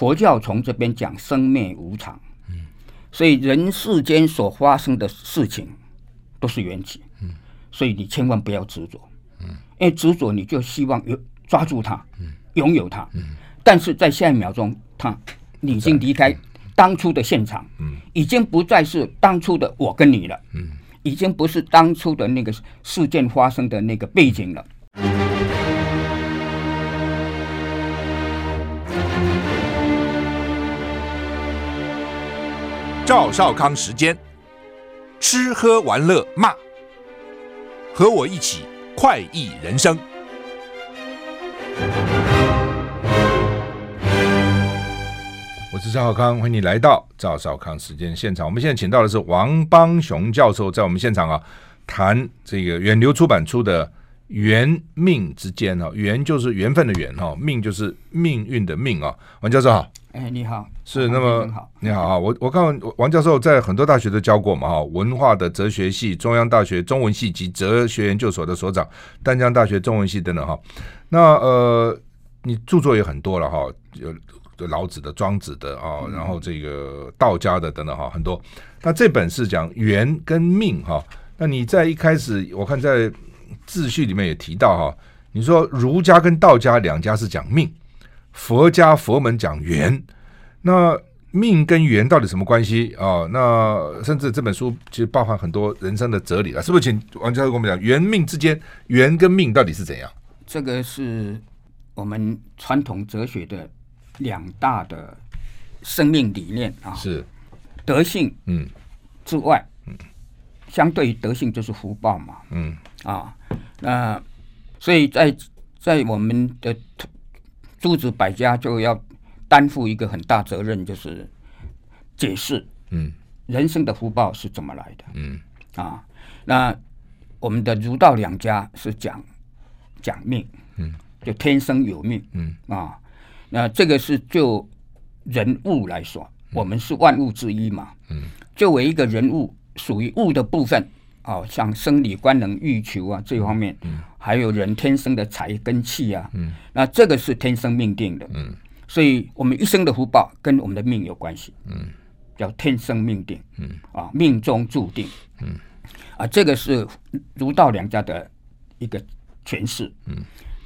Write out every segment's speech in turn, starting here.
佛教从这边讲生灭无常，嗯，所以人世间所发生的事情都是缘起，嗯，所以你千万不要执着，嗯，因为执着你就希望有抓住它，嗯，拥有它，嗯，但是在下一秒钟，它已经离开当初的现场，嗯，已经不再是当初的我跟你了，嗯，已经不是当初的那个事件发生的那个背景了。赵少康时间，吃喝玩乐骂，和我一起快意人生。我是赵少康，欢迎你来到赵少康时间现场。我们现在请到的是王邦雄教授，在我们现场啊，谈这个远流出版出的《缘命之间》哈，缘就是缘分的缘哈，命就是命运的命啊。王教授好。哎，你好，是那么你好啊，我我看王教授在很多大学都教过嘛哈，文化的哲学系、中央大学中文系及哲学研究所的所长，丹江大学中文系等等哈。那呃，你著作也很多了哈，有老子的、庄子的啊，然后这个道家的等等哈，很多。那这本是讲缘跟命哈。那你在一开始我看在自序里面也提到哈，你说儒家跟道家两家是讲命。佛家佛门讲缘，那命跟缘到底什么关系啊、哦？那甚至这本书其实包含很多人生的哲理了，是不是？请王教授跟我们讲，缘命之间，缘跟命到底是怎样？这个是我们传统哲学的两大的生命理念啊，是德性嗯之外，嗯，相对于德性就是福报嘛，嗯啊，那所以在在我们的。诸子百家就要担负一个很大责任，就是解释，嗯，人生的福报是怎么来的，嗯。啊，那我们的儒道两家是讲讲命，嗯，就天生有命，嗯。啊，那这个是就人物来说，我们是万物之一嘛，嗯，作为一个人物，属于物的部分。哦，像生理官能、欲求啊这方面，嗯，还有人天生的财跟气啊，嗯，那这个是天生命定的，嗯，所以我们一生的福报跟我们的命有关系，嗯，叫天生命定，嗯，啊，命中注定，嗯，啊，这个是儒道两家的一个诠释，嗯，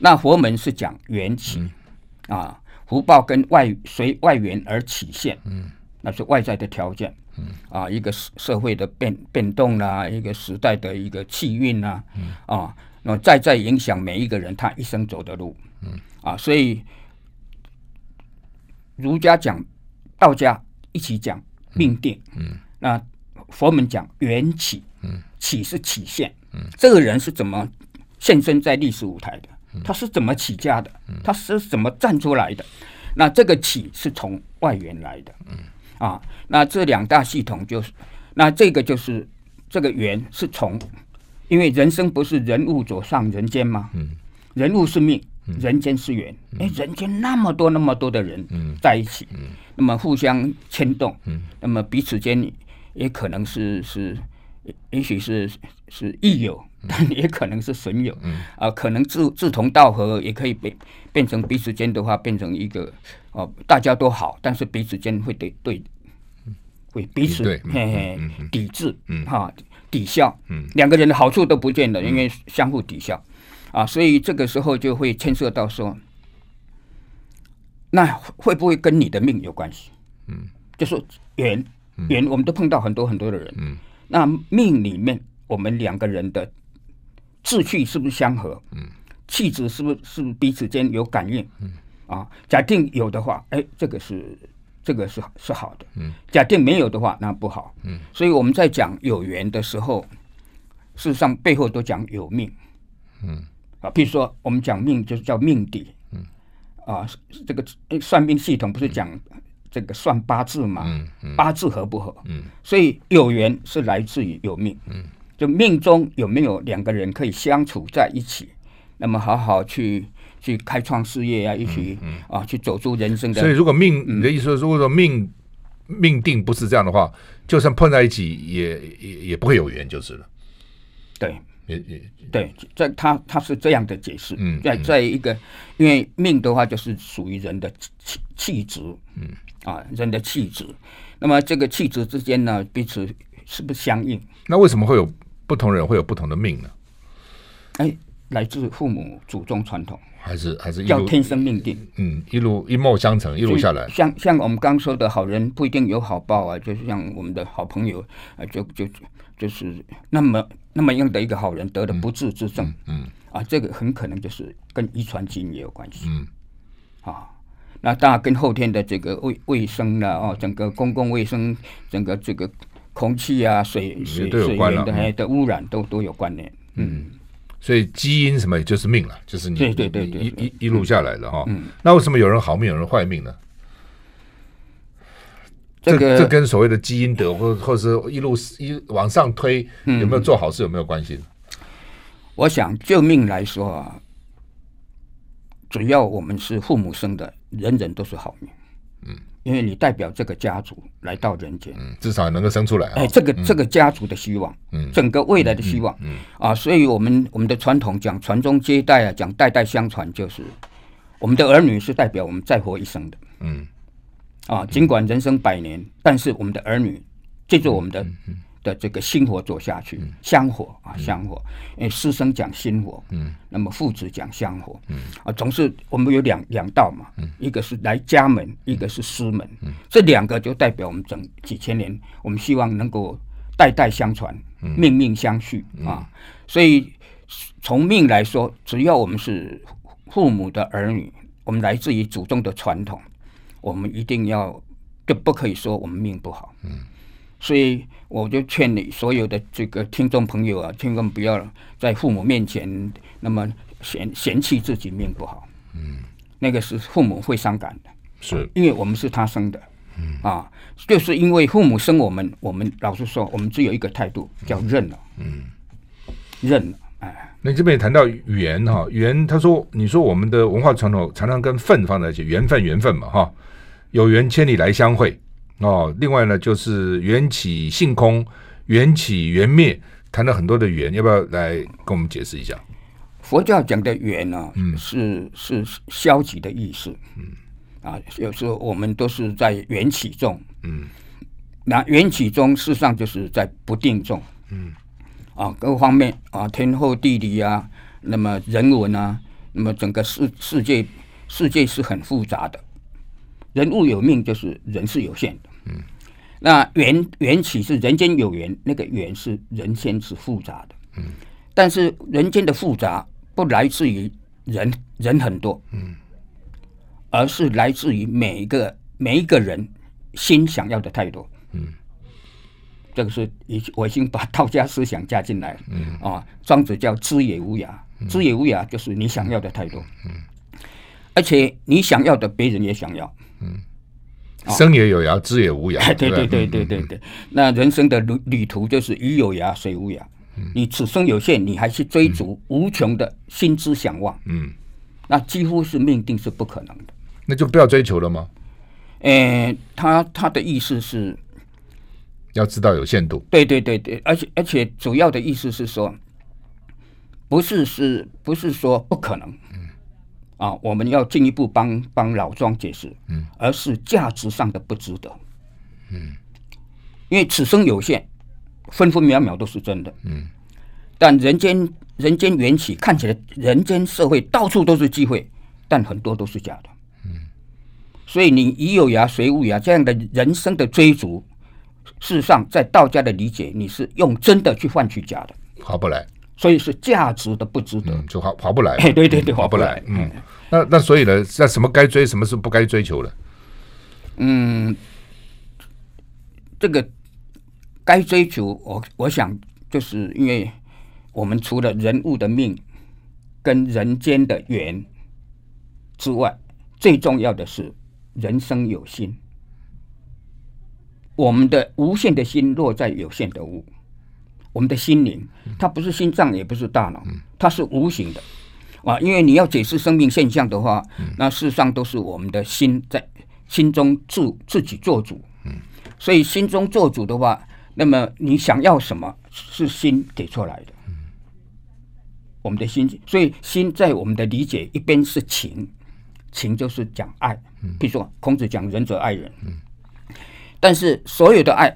那佛门是讲缘起，嗯，啊，福报跟外随外缘而起现，嗯，那是外在的条件。嗯。啊，一个社会的变变动啦，一个时代的一个气运呐，嗯。啊，那么再再影响每一个人他一生走的路，嗯。啊，所以儒家讲，道家一起讲命定，嗯，嗯那佛门讲缘起，嗯，起是起现，嗯，这个人是怎么现身在历史舞台的？他是怎么起家的？他是怎么站出来的？那这个起是从外缘来的，嗯。啊，那这两大系统就是，那这个就是这个缘是从，因为人生不是人物走上人间吗？嗯，人物是命，人间是缘。哎，人间那么多那么多的人在一起，那么互相牵动，那么彼此间也可能是是，也许是是益友，但也可能是损友。啊，可能志志同道合，也可以变变成彼此间的话，变成一个哦，大家都好，但是彼此间会对对。会彼此嘿嘿抵制，哈抵消，两个人的好处都不见了，因为相互抵消啊，所以这个时候就会牵涉到说，那会不会跟你的命有关系？嗯，就说缘缘，我们都碰到很多很多的人，嗯，那命里面我们两个人的志趣是不是相合？嗯，气质是不是是不是彼此间有感应？嗯，啊，假定有的话，哎，这个是。这个是是好的，嗯，假定没有的话，那不好，嗯，所以我们在讲有缘的时候，事实上背后都讲有命，嗯，啊，比如说我们讲命就是叫命底，嗯，啊，这个算命系统不是讲这个算八字嘛，嗯嗯，八字合不合，嗯，所以有缘是来自于有命，嗯，就命中有没有两个人可以相处在一起，那么好好去。去开创事业啊，一起啊，去走出人生的。所以，如果命，你的意思说，如果说命命定不是这样的话，就算碰在一起，也也也不会有缘，就是了。对，也也对，在他他是这样的解释。嗯，在在一个，因为命的话就是属于人的气气质，嗯啊，人的气质。那么这个气质之间呢，彼此是不是相应？那为什么会有不同人会有不同的命呢？哎，来自父母祖宗传统，还是还是叫天生命定？嗯，一路一脉相承，一路下来。像像我们刚说的好人不一定有好报啊，就是像我们的好朋友啊，就就就是那么那么样的一个好人得了不治之症，嗯，嗯啊，这个很可能就是跟遗传基因也有关系，嗯，啊。那当然跟后天的这个卫卫生了哦，整个公共卫生，整个这个空气啊、水水水源的的污染都都有关联。嗯，所以基因什么也就是命了，就是你对对对对，一一一路下来的哈。嗯，那为什么有人好命，有人坏命呢？这个这跟所谓的基因德或或者是一路一往上推，有没有做好事有没有关系？我想就命来说啊。只要我们是父母生的，人人都是好命。嗯，因为你代表这个家族来到人间，嗯，至少能够生出来。哎，这个这个家族的希望，嗯，整个未来的希望，嗯啊，所以我们我们的传统讲传宗接代啊，讲代代相传，就是我们的儿女是代表我们再活一生的。嗯，啊，尽管人生百年，但是我们的儿女借助我们的。的这个薪火走下去，香火啊，香火。因为师生讲薪火，嗯，那么父子讲香火，嗯，啊，总是我们有两两道嘛，嗯，一个是来家门，一个是师门，嗯，这两个就代表我们整几千年，我们希望能够代代相传，命命相续啊。所以从命来说，只要我们是父母的儿女，我们来自于祖宗的传统，我们一定要就不可以说我们命不好，嗯。所以我就劝你所有的这个听众朋友啊，千万不要在父母面前那么嫌嫌弃自己命不好。嗯，那个是父母会伤感的，是因为我们是他生的。嗯啊，就是因为父母生我们，我们老实说，我们只有一个态度叫认了。嗯，认了。哎，那这边也谈到缘哈，缘他说，你说我们的文化传统常常跟份放在一起，缘分缘分嘛哈，有缘千里来相会。哦，另外呢，就是缘起性空，缘起缘灭，谈了很多的缘，要不要来跟我们解释一下？佛教讲的缘呢，嗯，是是消极的意思，嗯，啊，有时候我们都是在缘起中，嗯，那缘起中事实上就是在不定中，嗯，啊，各方面啊，天候地理啊，那么人文啊，那么整个世世界世界是很复杂的。人物有命，就是人是有限的。嗯，那缘缘起是人间有缘，那个缘是人间是复杂的。嗯，但是人间的复杂不来自于人人很多，嗯，而是来自于每一个每一个人心想要的太多。嗯，这个是已我已经把道家思想加进来了。嗯啊，庄子叫知也无涯，知也无涯就是你想要的太多。嗯，而且你想要的，别人也想要。嗯，生也有涯，知也无涯。对对对对对对，那人生的旅旅途就是鱼有涯，水无涯。你此生有限，你还去追逐无穷的心之向往，嗯，那几乎是命定是不可能的。那就不要追求了吗？嗯，他他的意思是要知道有限度。对对对对，而且而且主要的意思是说，不是是不是说不可能？啊，我们要进一步帮帮老庄解释，嗯，而是价值上的不值得，嗯，因为此生有限，分分秒秒都是真的，嗯，但人间人间缘起看起来，人间社会到处都是机会，但很多都是假的，嗯，所以你已有涯，水无涯这样的人生的追逐，事实上在道家的理解，你是用真的去换取假的，划不来。所以是价值的不值得，嗯、就划划不来。对 对对，划不来。嗯，那那所以呢，在什么该追，什么是不该追求的？嗯，这个该追求，我我想就是因为我们除了人物的命跟人间的缘之外，最重要的是人生有心。我们的无限的心落在有限的物。我们的心灵，它不是心脏，也不是大脑，它是无形的啊。因为你要解释生命现象的话，那事实上都是我们的心在心中自自己做主。所以心中做主的话，那么你想要什么，是心给出来的。我们的心，所以心在我们的理解，一边是情，情就是讲爱。比如说孔子讲仁者爱人，但是所有的爱，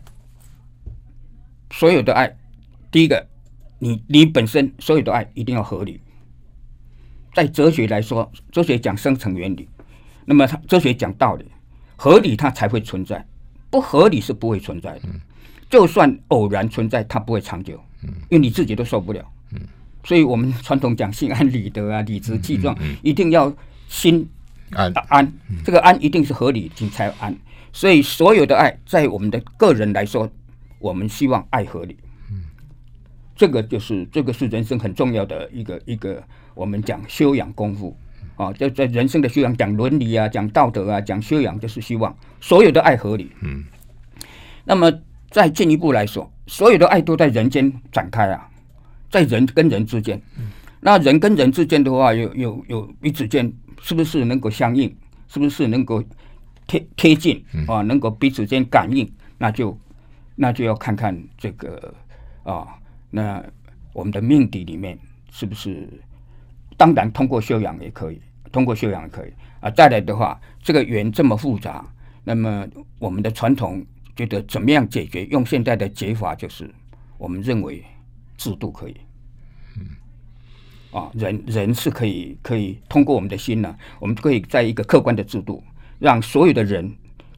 所有的爱，第一个，你你本身所有的爱一定要合理。在哲学来说，哲学讲生成原理，那么哲学讲道理，合理它才会存在，不合理是不会存在的。就算偶然存在，它不会长久，因为你自己都受不了。所以我们传统讲心安理得啊，理直气壮，一定要心安安，这个安一定是合理，你才安。所以所有的爱，在我们的个人来说，我们希望爱合理。这个就是这个是人生很重要的一个一个，我们讲修养功夫啊，在在人生的修养，讲伦理啊，讲道德啊，讲修养，就是希望所有的爱合理。嗯，那么再进一步来说，所有的爱都在人间展开啊。在人跟人之间，那人跟人之间的话，有有有彼此间是不是能够相应？是不是能够贴贴近啊？能够彼此间感应？那就那就要看看这个啊，那我们的命底里面是不是？当然，通过修养也可以，通过修养也可以啊。再来的话，这个缘这么复杂，那么我们的传统觉得怎么样解决？用现在的解法，就是我们认为。制度可以，嗯，啊，人人是可以可以通过我们的心呢，我们可以在一个客观的制度，让所有的人，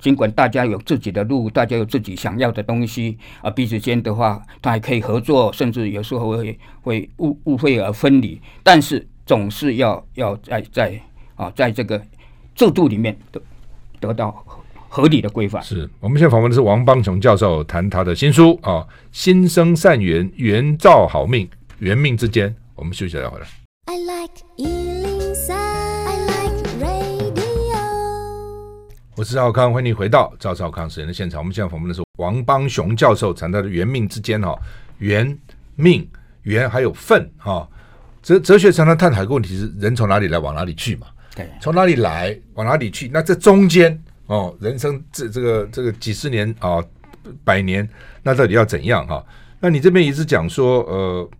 尽管大家有自己的路，大家有自己想要的东西啊，彼此间的话，他还可以合作，甚至有时候会会误误会而分离，但是总是要要在在啊，在这个制度里面得得到。合理的规范。是我们现在访问的是王邦雄教授，谈他的新书啊，心生善缘，缘造好命，缘命之间。我们休息一下回来。我是赵康，欢迎你回到赵少康时间的现场。我们现在访问的是王邦雄教授，谈他的缘命之间哈，缘命缘还有份哈。哲哲学常常探讨一个问题是：人从哪里来，往哪里去嘛？对，从哪里来，往哪里去？那这中间。哦，人生这这个这个几十年啊，百年，那到底要怎样哈、啊？那你这边一直讲说，呃，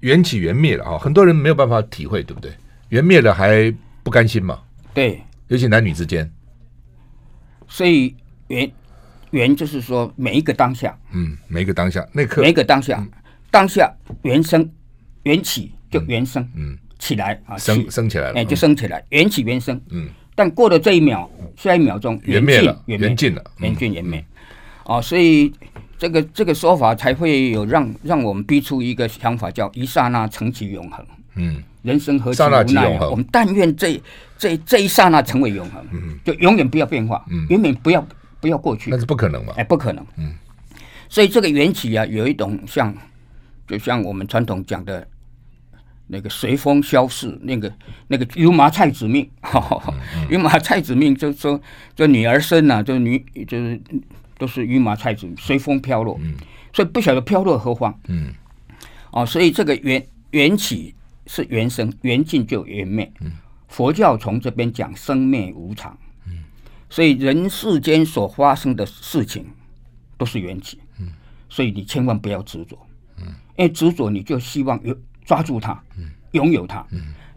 缘起缘灭了啊，很多人没有办法体会，对不对？缘灭了还不甘心嘛？对，尤其男女之间。所以缘缘就是说每一个当下，嗯，每一个当下那刻，每一个当下，嗯、当下缘生缘起就缘生，嗯，起来啊，生生起来了，哎，就升起来，缘起缘生，嗯。但过了这一秒，下一秒钟缘灭了，缘尽了，缘尽缘灭，哦，所以这个这个说法才会有让让我们逼出一个想法，叫一刹那成其永恒。嗯，人生何其无奈，我们但愿这这这一刹那成为永恒，嗯，就永远不要变化，嗯，永远不要不要过去，那是不可能嘛，哎，不可能，嗯，所以这个缘起啊，有一种像，就像我们传统讲的。那个随风消逝，那个那个油麻菜籽命，油麻菜籽命，就说这女儿身呐、啊，就女就是都是油麻菜籽，随风飘落，嗯。所以不晓得飘落何方。嗯，哦，所以这个缘缘起是缘生，缘尽就缘灭。佛教从这边讲生灭无常。所以人世间所发生的事情都是缘起。所以你千万不要执着。因为执着你就希望有。抓住它，拥有它，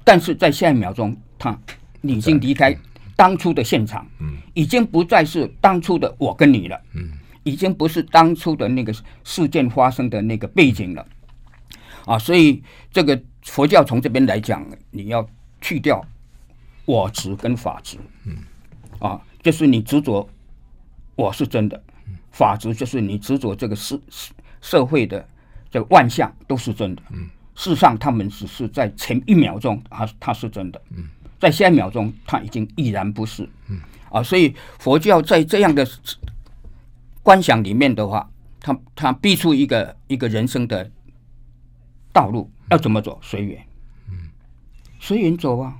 但是在下一秒钟，它你已经离开当初的现场，已经不再是当初的我跟你了，已经不是当初的那个事件发生的那个背景了，啊，所以这个佛教从这边来讲，你要去掉我执跟法执，啊，就是你执着我是真的，法执就是你执着这个社社会的这个万象都是真的，事实上，他们只是在前一秒钟，啊他是真的；在下一秒钟，他已经已然不是。啊，所以佛教在这样的观想里面的话，他他逼出一个一个人生的道路，要怎么走？随缘，随缘走啊。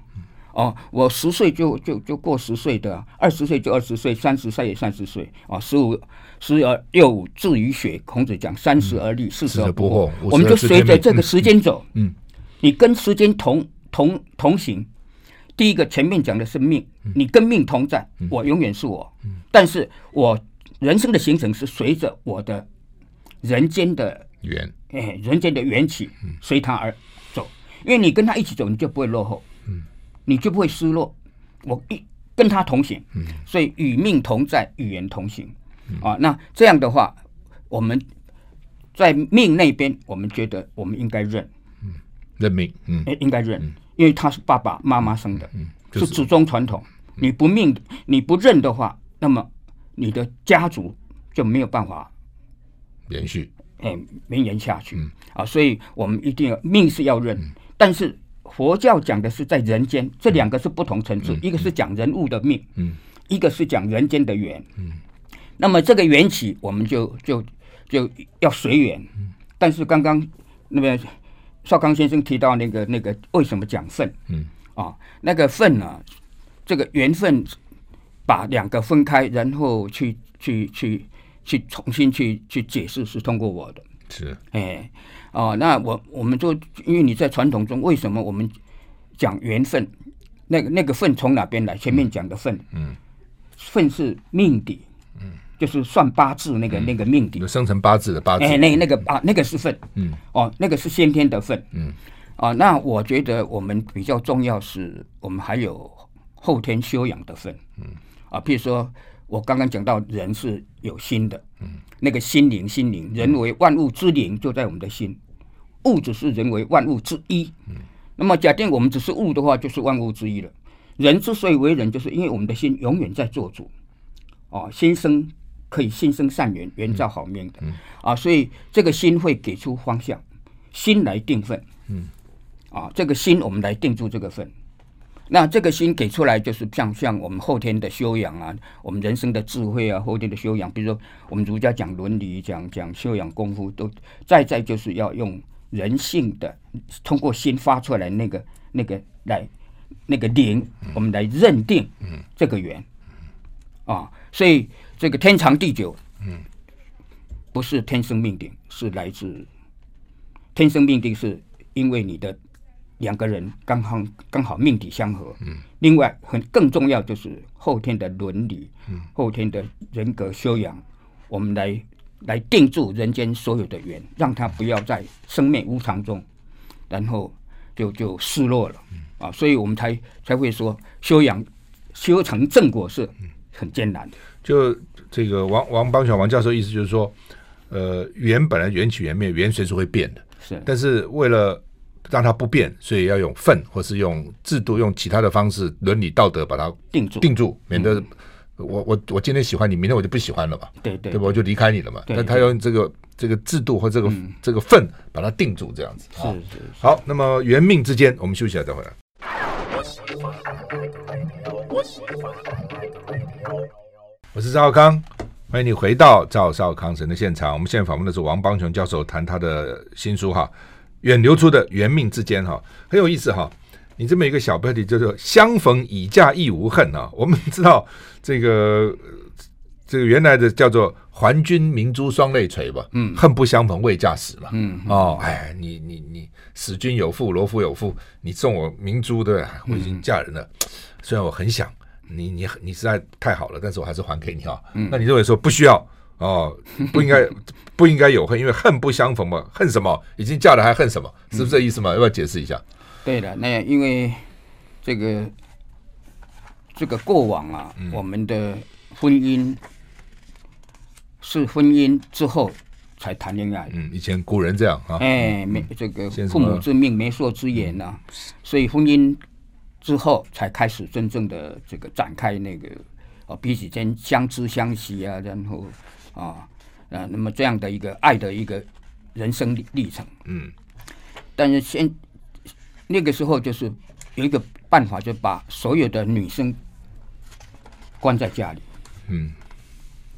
哦，我十岁就就就过十岁的，二十岁就二十岁，三十岁也三十岁。啊，十五十而六至于学，孔子讲三十而立，四十而不惑。我们就随着这个时间走。嗯，你跟时间同同同行。第一个前面讲的是命，你跟命同在，我永远是我。但是我人生的行程是随着我的人间的缘，哎，人间的缘起，随他而走。因为你跟他一起走，你就不会落后，嗯，你就不会失落。我一跟他同行，嗯，所以与命同在，与人同行，嗯、啊，那这样的话，我们在命那边，我们觉得我们应该认，嗯，认命，嗯，应该认，嗯、因为他是爸爸妈妈生的，嗯，是、是。祖宗传统，你不命，你不认的话，那么你的家族就没有办法延续，哎，绵延下去，嗯、啊，所以我们一定要命是要认，嗯、但是。佛教讲的是在人间，这两个是不同层次，嗯、一个是讲人物的命，嗯，一个是讲人间的缘，嗯。那么这个缘起，我们就就就要随缘。嗯、但是刚刚那个少康先生提到那个那个为什么讲份？嗯，啊，那个份呢、啊，这个缘分把两个分开，然后去去去去重新去去解释，是通过我的。是，哎。哦，那我我们就因为你在传统中，为什么我们讲缘分？那个那个份从哪边来？前面讲的份，嗯，份是命底，嗯，就是算八字那个那个命底，生成八字的八字，哎，那那个啊，那个是份，嗯，哦，那个是先天的份，嗯，啊，那我觉得我们比较重要是我们还有后天修养的份，嗯，啊，譬如说我刚刚讲到人是有心的，嗯。那个心灵，心灵，人为万物之灵，就在我们的心。物只是人为万物之一。嗯。那么，假定我们只是物的话，就是万物之一了。人之所以为人，就是因为我们的心永远在做主。啊，心生可以心生善缘，缘造好命的。嗯。啊，所以这个心会给出方向，心来定分。嗯。啊，这个心我们来定住这个分。那这个心给出来，就是像像我们后天的修养啊，我们人生的智慧啊，后天的修养，比如说我们儒家讲伦理，讲讲修养功夫，都再再就是要用人性的，通过心发出来那个那个来那个灵，我们来认定这个缘。啊，所以这个天长地久，嗯，不是天生命定，是来自天生命定，是因为你的。两个人刚好刚好命底相合，嗯，另外很更重要就是后天的伦理，嗯，后天的人格修养，我们来来定住人间所有的缘，让他不要在生命无常中，然后就就失落了，嗯，啊，所以我们才才会说修养修成正果是很艰难的。就这个王王邦小王教授意思就是说，呃，缘本来缘起缘灭，缘随时会变的，是，但是为了让它不变，所以要用分，或是用制度，用其他的方式，伦理道德把它定住，定住，免得我我我今天喜欢你，明天我就不喜欢了嘛，对对，对吧？我就离开你了嘛。但他用这个这个制度或这个这个分把它定住，这样子。是是。好，那么缘命之间，我们休息一下再回来。我是赵少康，欢迎你回到赵少康神的现场。我们现在访问的是王邦雄教授，谈他的新书哈。远流出的缘命之间，哈，很有意思哈。你这么一个小标题叫做“相逢已嫁亦无恨”啊。我们知道这个这个原来的叫做“还君明珠双泪垂”吧？嗯，恨不相逢未嫁时嘛。嗯，哦，哎，你你你使君有妇，罗敷有妇，你送我明珠，对吧？我已经嫁人了，虽然我很想你，你你实在太好了，但是我还是还给你哈。嗯，那你认为说不需要？哦，不应该，不应该有恨，因为恨不相逢嘛，恨什么？已经嫁了还恨什么？是不是这意思嘛？要不要解释一下？对的，那因为这个这个过往啊，嗯、我们的婚姻是婚姻之后才谈恋爱。嗯，以前古人这样啊。哎，没这个父母之命，媒妁之言呐、所以婚姻之后才开始真正的这个展开那个啊，彼此间相知相惜啊，然后。啊，啊，那么这样的一个爱的一个人生历程，嗯，但是先那个时候就是有一个办法，就把所有的女生关在家里，嗯，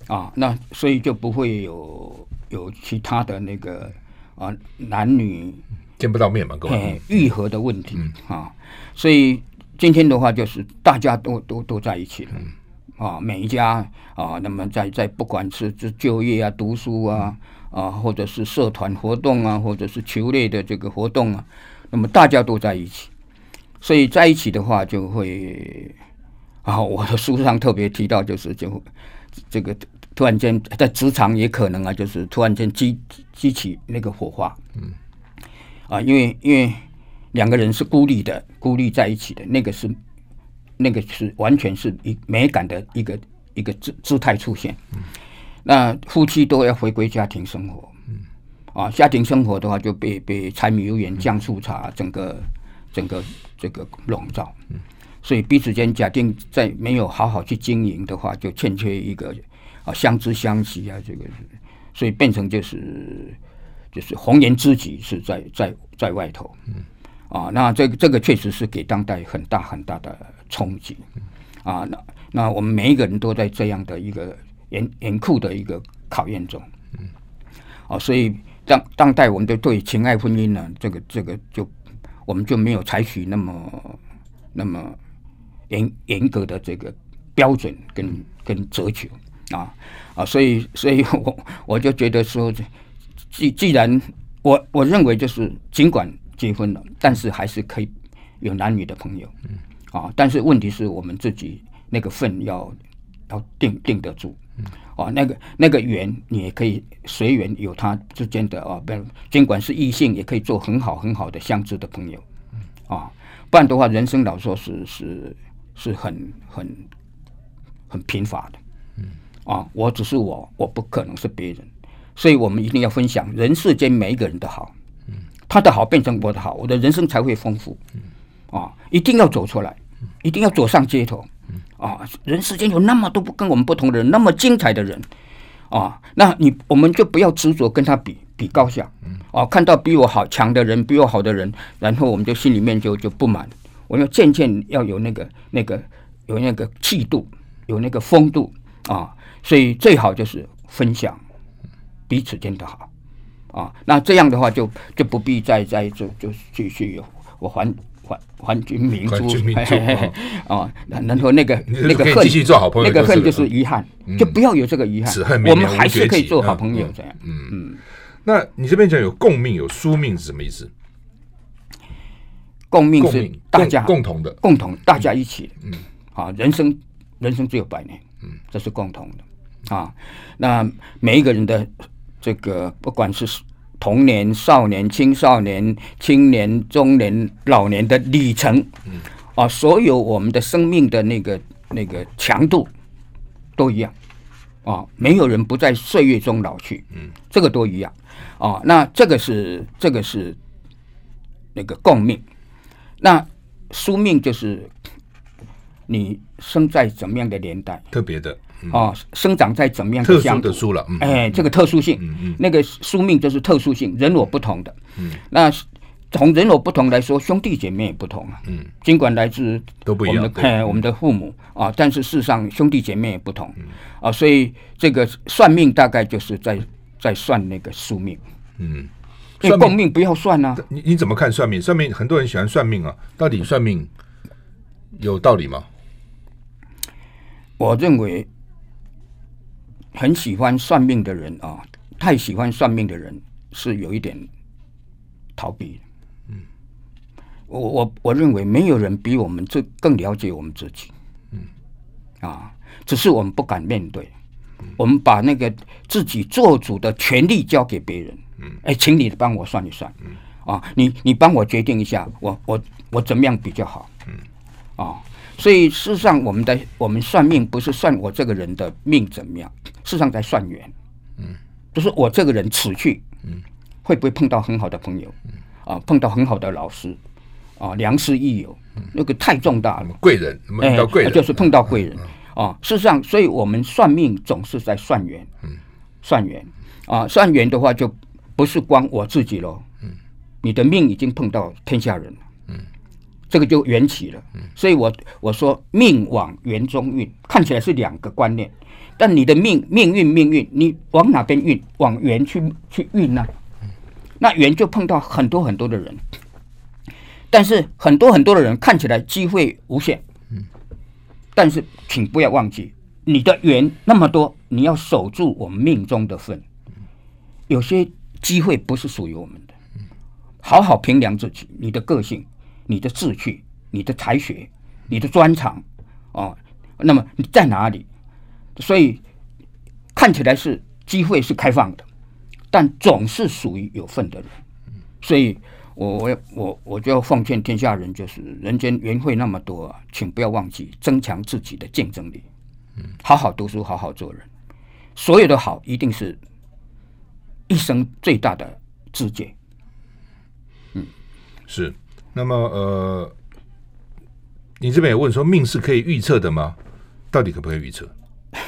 啊，那所以就不会有有其他的那个啊男女见不到面嘛，各位，愈合的问题，嗯，啊，所以今天的话就是大家都都都在一起了。嗯啊，每一家啊，那么在在不管是就就业啊、读书啊，啊，或者是社团活动啊，或者是球类的这个活动啊，那么大家都在一起，所以在一起的话，就会啊，我的书上特别提到，就是就这个突然间在职场也可能啊，就是突然间激激起那个火花，嗯，啊，因为因为两个人是孤立的，孤立在一起的，那个是那个是完全是一美感的一个一个姿姿态出现。那夫妻都要回归家庭生活，啊，家庭生活的话就被被柴米油盐酱醋茶整个整个这个笼罩。所以彼此间假定在没有好好去经营的话，就欠缺一个啊相知相惜啊，这个所以变成就是就是红颜知己是在在在外头。啊，那这个这个确实是给当代很大很大的冲击，啊，那那我们每一个人都在这样的一个严严酷的一个考验中，嗯啊，所以当当代我们的对情爱婚姻呢，这个这个就我们就没有采取那么那么严严格的这个标准跟跟责求。啊啊，所以所以我我就觉得说，既既然我我认为就是尽管。结婚了，但是还是可以有男女的朋友，嗯，啊，但是问题是我们自己那个份要要定定得住，嗯，啊，那个那个缘你也可以随缘有他之间的啊，不，尽管是异性，也可以做很好很好的相知的朋友，啊，不然的话，人生老说是是是很很很贫乏的，嗯，啊，我只是我，我不可能是别人，所以我们一定要分享人世间每一个人的好。他的好变成我的好，我的人生才会丰富。啊，一定要走出来，一定要走上街头。啊，人世间有那么多不跟我们不同的人，那么精彩的人。啊，那你我们就不要执着跟他比比高下。啊，看到比我好强的人，比我好的人，然后我们就心里面就就不满。我要渐渐要有那个那个有那个气度，有那个风度。啊，所以最好就是分享彼此间的好。啊，那这样的话就就不必再再就就继续我还还还君明珠，哦，然后那个那个恨继续做好朋友，那个恨就是遗憾，就不要有这个遗憾，我们还是可以做好朋友这样。嗯嗯，那你这边讲有共命有宿命是什么意思？共命是大家共同的，共同大家一起的。嗯，啊，人生人生只有百年，嗯，这是共同的。啊，那每一个人的。这个不管是童年、少年、青少年、青年、中年、老年的里程，嗯，啊，所有我们的生命的那个那个强度都一样，啊，没有人不在岁月中老去，嗯，这个都一样，啊，那这个是这个是那个共命，那宿命就是你生在怎么样的年代，特别的。哦，生长在怎么样的特殊的书了？哎，这个特殊性，那个宿命就是特殊性，人我不同的。嗯，那从人我不同来说，兄弟姐妹也不同啊。嗯，尽管来自都不一样，哎，我们的父母啊，但是事实上兄弟姐妹也不同。啊，所以这个算命大概就是在在算那个宿命。嗯，因为共命不要算啊。你你怎么看算命？算命很多人喜欢算命啊，到底算命有道理吗？我认为。很喜欢算命的人啊，太喜欢算命的人是有一点逃避。嗯，我我我认为没有人比我们这更了解我们自己。嗯，啊，只是我们不敢面对。我们把那个自己做主的权利交给别人。嗯，哎，请你帮我算一算。嗯，啊，你你帮我决定一下，我我我怎么样比较好？嗯，啊。所以事实上，我们的我们算命不是算我这个人的命怎么样，事实上在算缘，嗯，就是我这个人此去，嗯，会不会碰到很好的朋友，嗯，啊，碰到很好的老师，啊，良师益友，那个太重大了，贵人，碰到贵人，就是碰到贵人，啊，事实上，所以我们算命总是在算缘，嗯，算缘，啊，算缘的话就不是光我自己喽，嗯，你的命已经碰到天下人了。这个就缘起了，所以我我说命往缘中运，看起来是两个观念，但你的命命运命运，你往哪边运？往缘去去运呢？那缘就碰到很多很多的人，但是很多很多的人看起来机会无限，但是请不要忘记，你的缘那么多，你要守住我们命中的份，有些机会不是属于我们的，好好评量自己，你的个性。你的志趣、你的才学、你的专长，哦，那么你在哪里？所以看起来是机会是开放的，但总是属于有份的人。所以我我我我就要奉劝天下人，就是人间缘会那么多啊，请不要忘记增强自己的竞争力。嗯，好好读书，好好做人，所有的好一定是一生最大的境界。嗯，是。那么呃，你这边也问说，命是可以预测的吗？到底可不可以预测？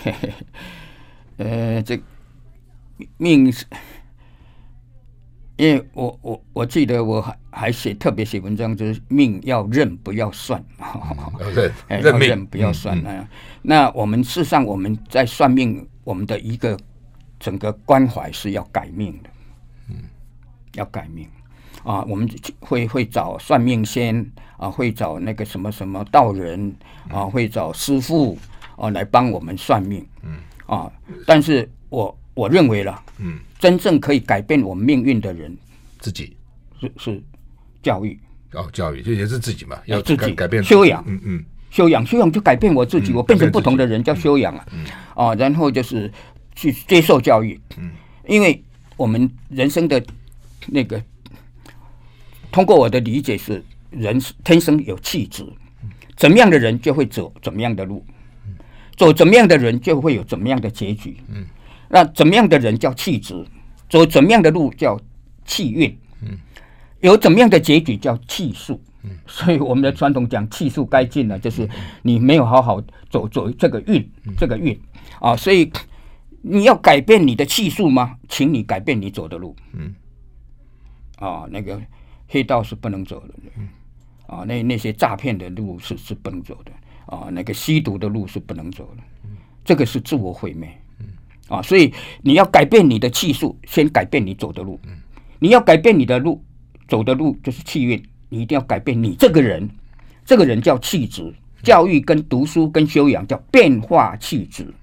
呃，这命是。因为我我我记得我还还写特别写文章，就是命要认不要算，对，认认不要算。嗯嗯、那我们事实上我们在算命，我们的一个整个关怀是要改命的，嗯，要改命啊，我们会会找算命先啊，会找那个什么什么道人啊，会找师傅啊来帮我们算命，嗯。啊，但是我。我认为了，嗯，真正可以改变我们命运的人，自己。是是教育。哦，教育这也是自己嘛，要自己改变修养，嗯嗯，修养修养就改变我自己，我变成不同的人叫修养啊，嗯。啊，然后就是去接受教育，嗯，因为我们人生的那个，通过我的理解是，人是天生有气质，怎么样的人就会走怎么样的路，走怎么样的人就会有怎么样的结局，嗯。那怎么样的人叫气质？走怎么样的路叫气运？嗯，有怎么样的结局叫气数？嗯，所以我们的传统讲气数该尽了，就是你没有好好走走这个运，这个运啊，所以你要改变你的气数吗？请你改变你走的路。嗯，啊，那个黑道是不能走的。嗯，啊，那那些诈骗的路是是不能走的。啊，那个吸毒的路是不能走的。这个是自我毁灭。啊，所以你要改变你的气数，先改变你走的路。你要改变你的路，走的路就是气运。你一定要改变你这个人，这个人叫气质。教育跟读书跟修养叫变化气质。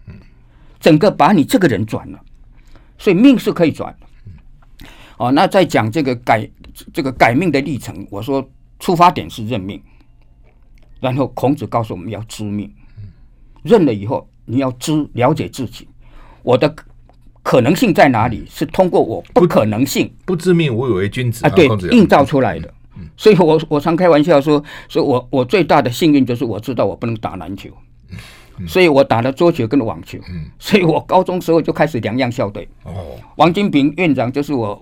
整个把你这个人转了，所以命是可以转的。哦，那在讲这个改这个改命的历程，我说出发点是认命，然后孔子告诉我们要知命。认了以后，你要知了解自己。我的可能性在哪里？是通过我不可能性，不知命无以为君子啊！对，映照出来的。所以我我常开玩笑说，说我我最大的幸运就是我知道我不能打篮球，所以我打了桌球跟网球。所以我高中时候就开始两样校队。哦，王金平院长就是我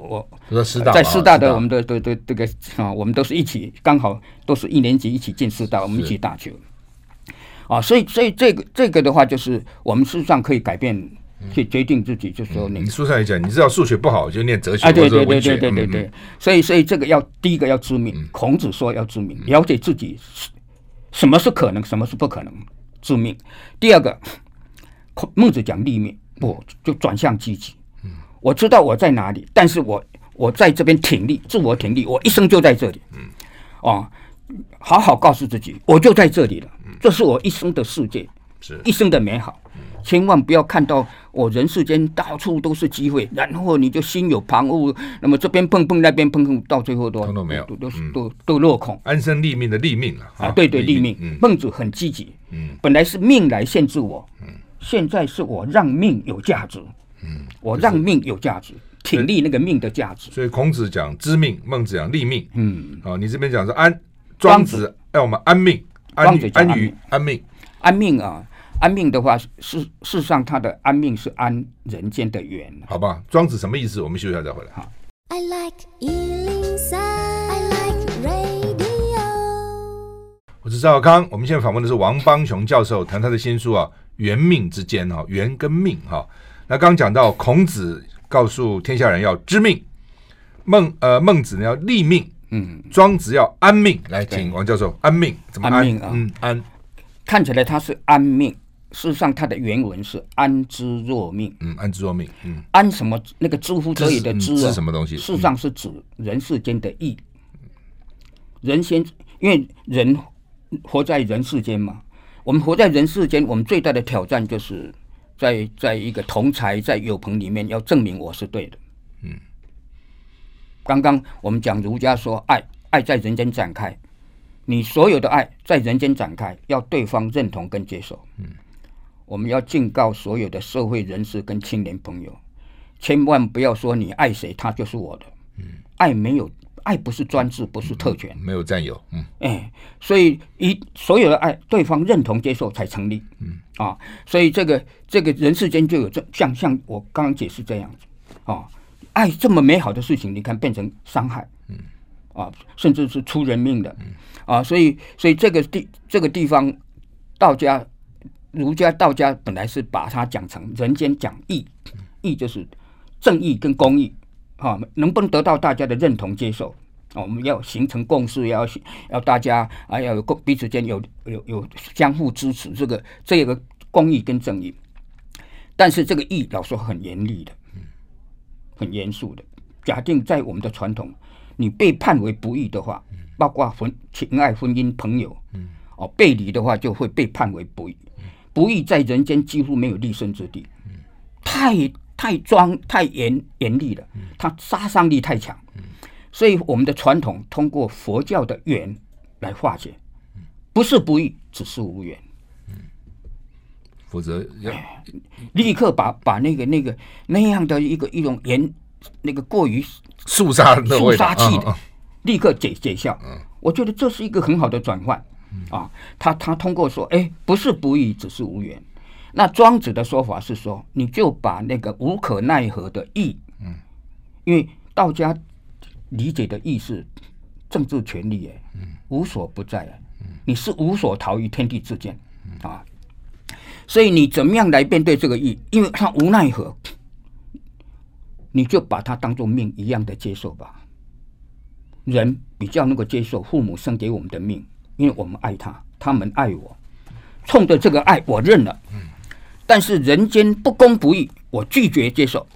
我在师大的我们的的的这个啊，我们都是一起刚好都是一年级一起进师大，我们一起打球。啊，所以所以这个这个的话，就是我们事实上可以改变。去决定自己，就是说你。你书上也讲，你知道数学不好就念哲学啊，对对对对对对对。所以所以这个要第一个要知命，孔子说要知命，了解自己什么是可能，什么是不可能，知命。第二个，孟子讲立命，不就转向积极。嗯我知道我在哪里，但是我我在这边挺立，自我挺立，我一生就在这里。嗯，哦，好好告诉自己，我就在这里了，这是我一生的世界，是一生的美好。千万不要看到我人世间到处都是机会，然后你就心有旁骛，那么这边碰碰，那边碰碰，到最后都都没有，都都都都落空。安身立命的立命啊，对对，立命。孟子很积极，嗯，本来是命来限制我，嗯，现在是我让命有价值，嗯，我让命有价值，挺立那个命的价值。所以孔子讲知命，孟子讲立命，嗯，好，你这边讲是安，庄子要我们安命，安安于安命，安命啊。安命的话，事事实上，他的安命是安人间的缘。好吧，庄子什么意思？我们休息一下再回来。好。I like 103, I like radio。我是赵小康，我们现在访问的是王邦雄教授，谈他的新书啊，《缘命之间》哈，缘跟命哈。那刚刚讲到孔子告诉天下人要知命，孟呃孟子呢要立命，嗯，庄子要安命。来，请王教授安命怎么安？安命啊，嗯，安看起来他是安命。事实上，它的原文是“安之若命”。嗯，安之若命。嗯，安什么？那个知乎者也的知是什么东西？事实上是指人世间的义。人先，因为人活在人世间嘛。我们活在人世间，我们最大的挑战就是在在一个同才在友朋里面，要证明我是对的。嗯。刚刚我们讲儒家说，爱爱在人间展开，你所有的爱在人间展开，要对方认同跟接受。嗯。我们要警告所有的社会人士跟青年朋友，千万不要说你爱谁，他就是我的。嗯，爱没有爱不是专制，不是特权，没有占有，嗯，哎，所以一所有的爱，对方认同接受才成立，嗯。啊，所以这个这个人世间就有这像像我刚刚解释这样子，啊，爱这么美好的事情，你看变成伤害，嗯。啊，甚至是出人命的，嗯。啊，所以所以这个地这个地方，道家、儒家、道家本来是把它讲成人间讲义，义就是正义跟公义。啊，能不能得到大家的认同接受？哦，我们要形成共识，要要大家啊，要有共彼此间有有有相互支持，这个这个公义跟正义。但是这个义老说很严厉的，很严肃的。假定在我们的传统，你被判为不义的话，包括婚情爱、婚姻、朋友，哦，背离的话就会被判为不义。不义在人间几乎没有立身之地，太。太装太严严厉了，它杀伤力太强，所以我们的传统通过佛教的缘来化解，不是不义，只是无缘。否则要立刻把把那个那个那样的一个一种严那个过于肃杀肃杀气的，立刻解解消。我觉得这是一个很好的转换啊，他他通过说，哎，不是不义，只是无缘。那庄子的说法是说，你就把那个无可奈何的义，嗯，因为道家理解的义是政治权利，哎，嗯，无所不在，嗯，你是无所逃于天地之间，啊，所以你怎么样来面对这个义？因为他无奈何，你就把它当做命一样的接受吧。人比较能够接受父母生给我们的命，因为我们爱他，他们爱我，冲着这个爱，我认了，嗯。但是人间不公不义，我拒绝接受。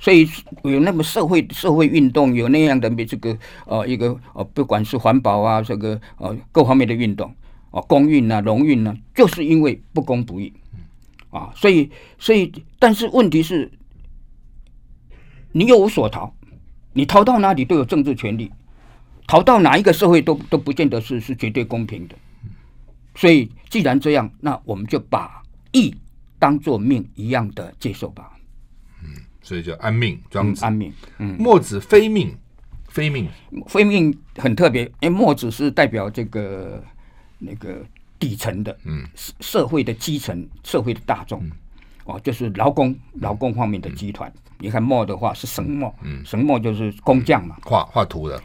所以有那么社会社会运动，有那样的这个呃一个呃不管是环保啊，这个呃各方面的运动啊，公运啊，农运啊，就是因为不公不义啊。所以所以，但是问题是，你又无所逃，你逃到哪里都有政治权利，逃到哪一个社会都都不见得是是绝对公平的。所以，既然这样，那我们就把义当做命一样的接受吧。嗯，所以叫安命，庄子、嗯、安命。嗯，墨子非命，非命，非命很特别，因为墨子是代表这个那个底层的，嗯，社会的基层，社会的大众，嗯、哦，就是劳工，劳工方面的集团。嗯、你看墨的话是神墨，嗯，神墨就是工匠嘛，画画图的。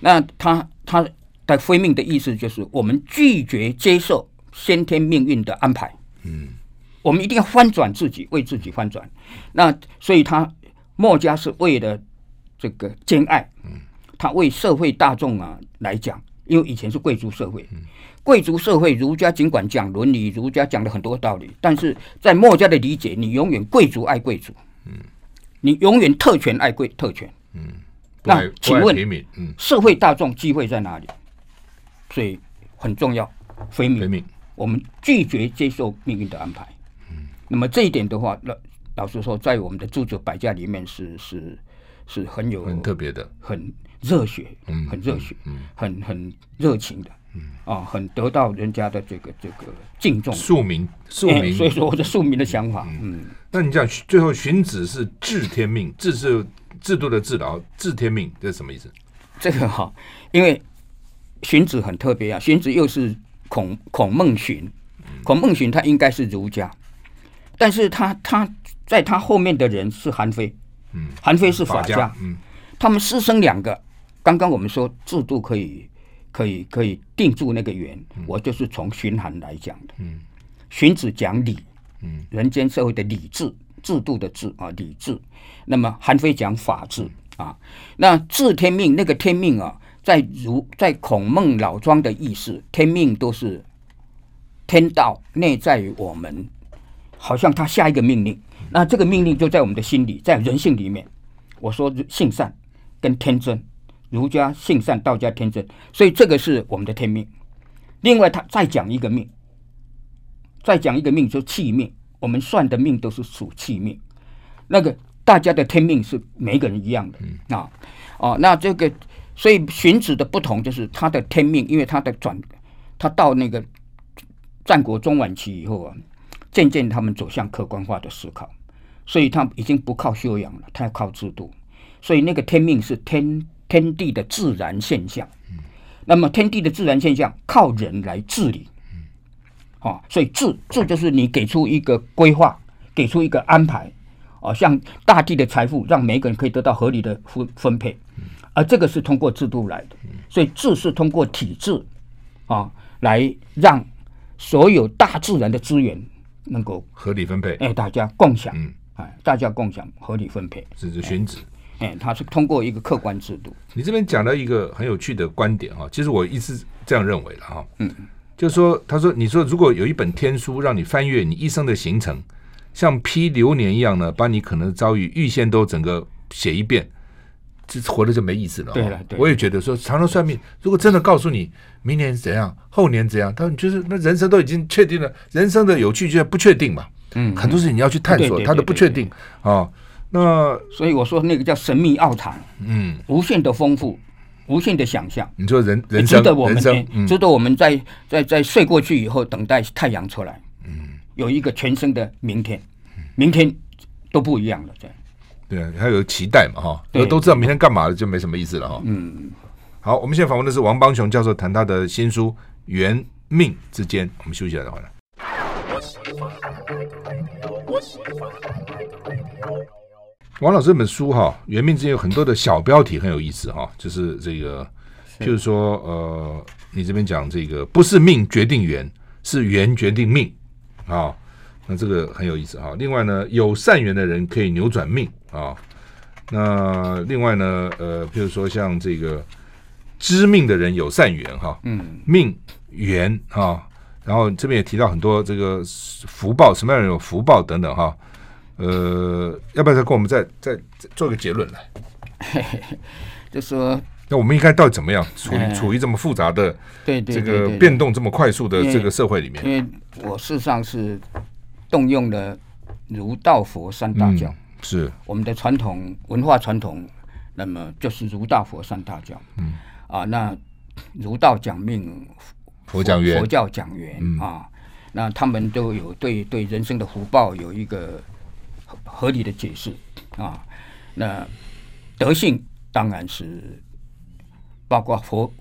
那他他。的非命的意思就是，我们拒绝接受先天命运的安排。嗯，我们一定要翻转自己，为自己翻转。那所以他墨家是为了这个兼爱。嗯，他为社会大众啊来讲，因为以前是贵族社会，贵族社会儒家尽管讲伦理，儒家讲了很多道理，但是在墨家的理解，你永远贵族爱贵族。嗯，你永远特权爱贵特权。嗯，那请问，社会大众机会在哪里？所以很重要，非命，非命，我们拒绝接受命运的安排。嗯，那么这一点的话，老老实说，在我们的诸子百家里面是是是很有很特别的，很热血，嗯，很热血，嗯，很很热情的，嗯啊，很得到人家的这个这个敬重。庶民，庶民，欸，所以说我的庶民的想法，嗯，嗯，那你讲最后荀子是治天命，治是制度的治，然后治天命，这是什么意思？这个哈，因为。荀子很特别啊，荀子又是孔孔孟荀，孔孟荀他应该是儒家，但是他他在他后面的人是韩非，嗯，韩非是法家，法家嗯，他们师生两个，刚刚我们说制度可以可以可以定住那个缘，嗯、我就是从荀韩来讲的，嗯，荀子讲理，嗯，人间社会的理智制度的制啊理智，那么韩非讲法治啊，那治天命那个天命啊。在儒在孔孟老庄的意思，天命都是天道内在于我们，好像他下一个命令，那这个命令就在我们的心里，在人性里面。我说性善跟天真，儒家性善，道家天真，所以这个是我们的天命。另外，他再讲一个命，再讲一个命，就气命。我们算的命都是属气命，那个大家的天命是每个人一样的啊哦，那这个。所以荀子的不同就是他的天命，因为他的转，他到那个战国中晚期以后啊，渐渐他们走向客观化的思考，所以他已经不靠修养了，他要靠制度。所以那个天命是天天地的自然现象。那么天地的自然现象靠人来治理。啊，所以治治就是你给出一个规划，给出一个安排。啊，像大地的财富，让每个人可以得到合理的分分配。而这个是通过制度来的，所以治是通过体制啊，来让所有大自然的资源能够合理分配，哎，大家共享，嗯，哎，大家共享合理分配，这是荀子，哎，它是通过一个客观制度。你这边讲到一个很有趣的观点哈，其实我一直这样认为的哈，嗯，就是说，他说，你说如果有一本天书让你翻阅你一生的行程，像批流年一样呢，把你可能遭遇预先都整个写一遍。这活着就没意思了。对了，我也觉得说，常常算命，如果真的告诉你明年怎样，后年怎样，他就是那人生都已经确定了，人生的有趣就不确定嘛。嗯，很多事情你要去探索，它的不确定啊。那所以我说那个叫神秘奥藏，嗯，无限的丰富，无限的想象。你说人人生，值得我们，值得我们在在在睡过去以后，等待太阳出来，嗯，有一个全新的明天，明天都不一样了，这样。对，还有期待嘛，哈，都知道明天干嘛了，就没什么意思了，哈。嗯，好，我们现在访问的是王邦雄教授，谈他的新书《缘命之间》。我们休息一下再回来。王老师这本书哈，《原命之间》有很多的小标题很有意思哈，就是这个，就是说，呃，你这边讲这个不是命决定缘，是缘决定命啊。那这个很有意思哈。另外呢，有善缘的人可以扭转命。啊、哦，那另外呢，呃，譬如说像这个知命的人有善缘哈，嗯，命缘啊，然后这边也提到很多这个福报，什么样的人有福报等等哈，呃，要不要再跟我们再再做个结论来？就说，那我们应该到底怎么样处于处于这么复杂的对这个变动这么快速的这个社会里面？因为我事实上是动用了儒道佛三大教。嗯是我们的传统文化传统，那么就是儒道佛三大教。嗯啊，那儒道讲命，佛讲缘，佛教讲缘、嗯、啊。那他们都有对对人生的福报有一个合理的解释啊。那德性当然是包括佛，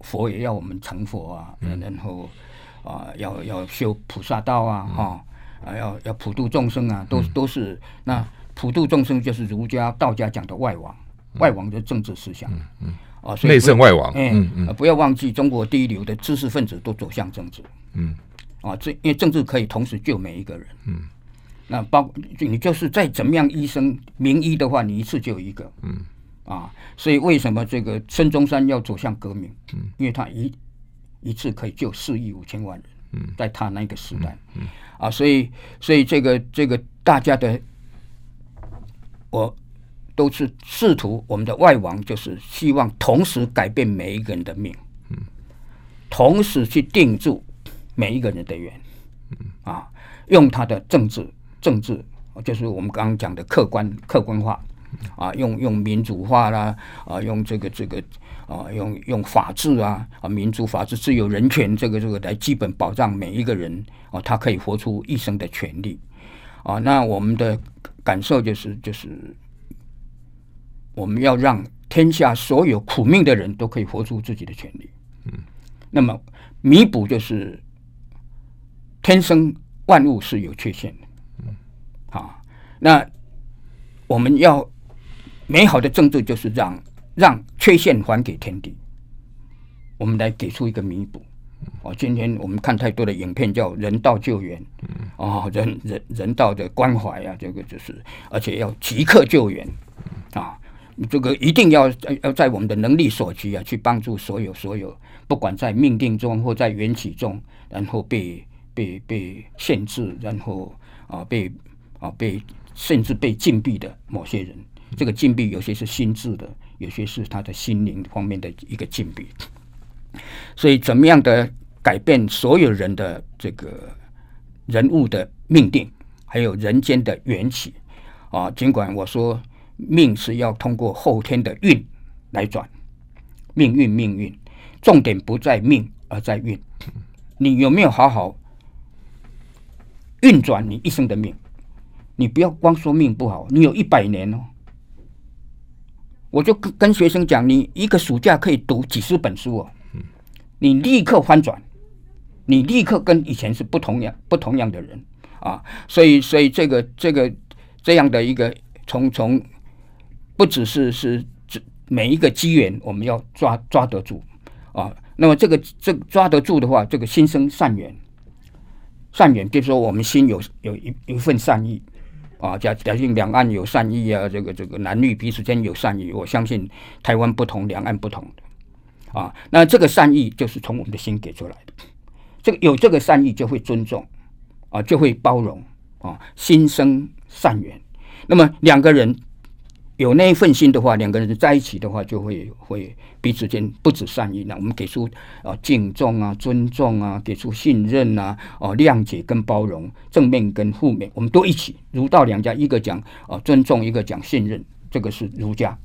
佛也要我们成佛啊，嗯、然后啊要要修菩萨道啊，哈、嗯、啊要要普度众生啊，都、嗯、都是那。普度众生就是儒家、道家讲的外王，嗯、外王的政治思想。嗯嗯，啊，内圣外王。嗯嗯，不要忘记，中国第一流的知识分子都走向政治。嗯，啊，这因为政治可以同时救每一个人。嗯，那包你就是再怎么样医生名医的话，你一次救一个。嗯，啊，所以为什么这个孙中山要走向革命？嗯，因为他一一次可以救四亿五千万人。嗯，在他那个时代。嗯，啊，所以所以这个这个大家的。我都是试图，我们的外王就是希望同时改变每一个人的命，嗯，同时去定住每一个人的缘，嗯啊，用他的政治政治，就是我们刚刚讲的客观客观化，啊，用用民主化啦，啊，用这个这个啊，用用法治啊，啊，民主法治、自由人权这个这个来基本保障每一个人啊，他可以活出一生的权利，啊，那我们的。感受就是就是，我们要让天下所有苦命的人都可以活出自己的权利。嗯，那么弥补就是天生万物是有缺陷的。那我们要美好的政治就是让让缺陷还给天地，我们来给出一个弥补。哦，今天我们看太多的影片，叫人道救援，哦，人人人道的关怀啊，这个就是，而且要即刻救援，啊，这个一定要要在我们的能力所及啊，去帮助所有所有，不管在命定中或在缘起中，然后被被被限制，然后啊被啊被甚至被禁闭的某些人，这个禁闭有些是心智的，有些是他的心灵方面的一个禁闭。所以，怎么样的改变所有人的这个人物的命定，还有人间的缘起啊？尽管我说命是要通过后天的运来转，命运命运，重点不在命而在运。你有没有好好运转你一生的命？你不要光说命不好，你有一百年哦，我就跟跟学生讲，你一个暑假可以读几十本书哦，你立刻翻转，你立刻跟以前是不同样不同样的人。啊，所以所以这个这个这样的一个从从不只是是每一个机缘我们要抓抓得住。啊，那么这个这抓得住的话，这个心生善缘，善缘就是说我们心有有一一份善意。啊，假假定两岸有善意啊，这个这个男女彼此间有善意，我相信台湾不同，两岸不同的啊。那这个善意就是从我们的心给出来的，这个有这个善意就会尊重啊，就会包容啊，心生善缘。那么两个人。有那一份心的话，两个人在一起的话，就会会彼此间不止善意。那我们给出啊敬重啊、尊重啊，给出信任啊、哦谅解跟包容，正面跟负面，我们都一起。儒道两家，一个讲啊尊重，一个讲信任，这个是儒家。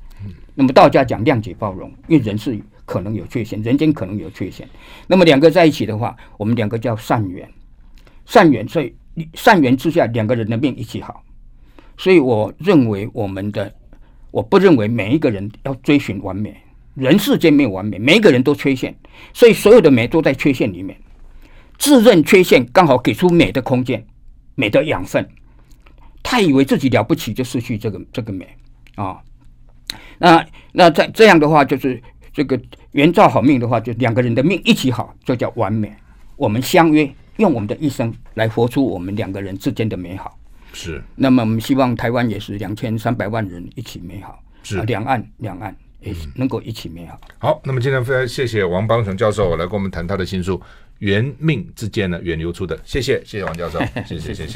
那么道家讲谅解包容，因为人是可能有缺陷，人间可能有缺陷。那么两个在一起的话，我们两个叫善缘，善缘，所以善缘之下，两个人的命一起好。所以我认为我们的。我不认为每一个人要追寻完美，人世间没有完美，每一个人都缺陷，所以所有的美都在缺陷里面。自认缺陷，刚好给出美的空间，美的养分。太以为自己了不起，就失去这个这个美啊。那那在这样的话，就是这个缘造好命的话，就两个人的命一起好，就叫完美。我们相约，用我们的一生来活出我们两个人之间的美好。是，那么我们希望台湾也是两千三百万人一起美好，是两岸两岸也能够一起美好。嗯。好，那么今天非常谢谢王邦雄教授来跟我们谈他的新书《缘命之间呢远流出的》，谢谢谢谢王教授，谢 谢谢谢。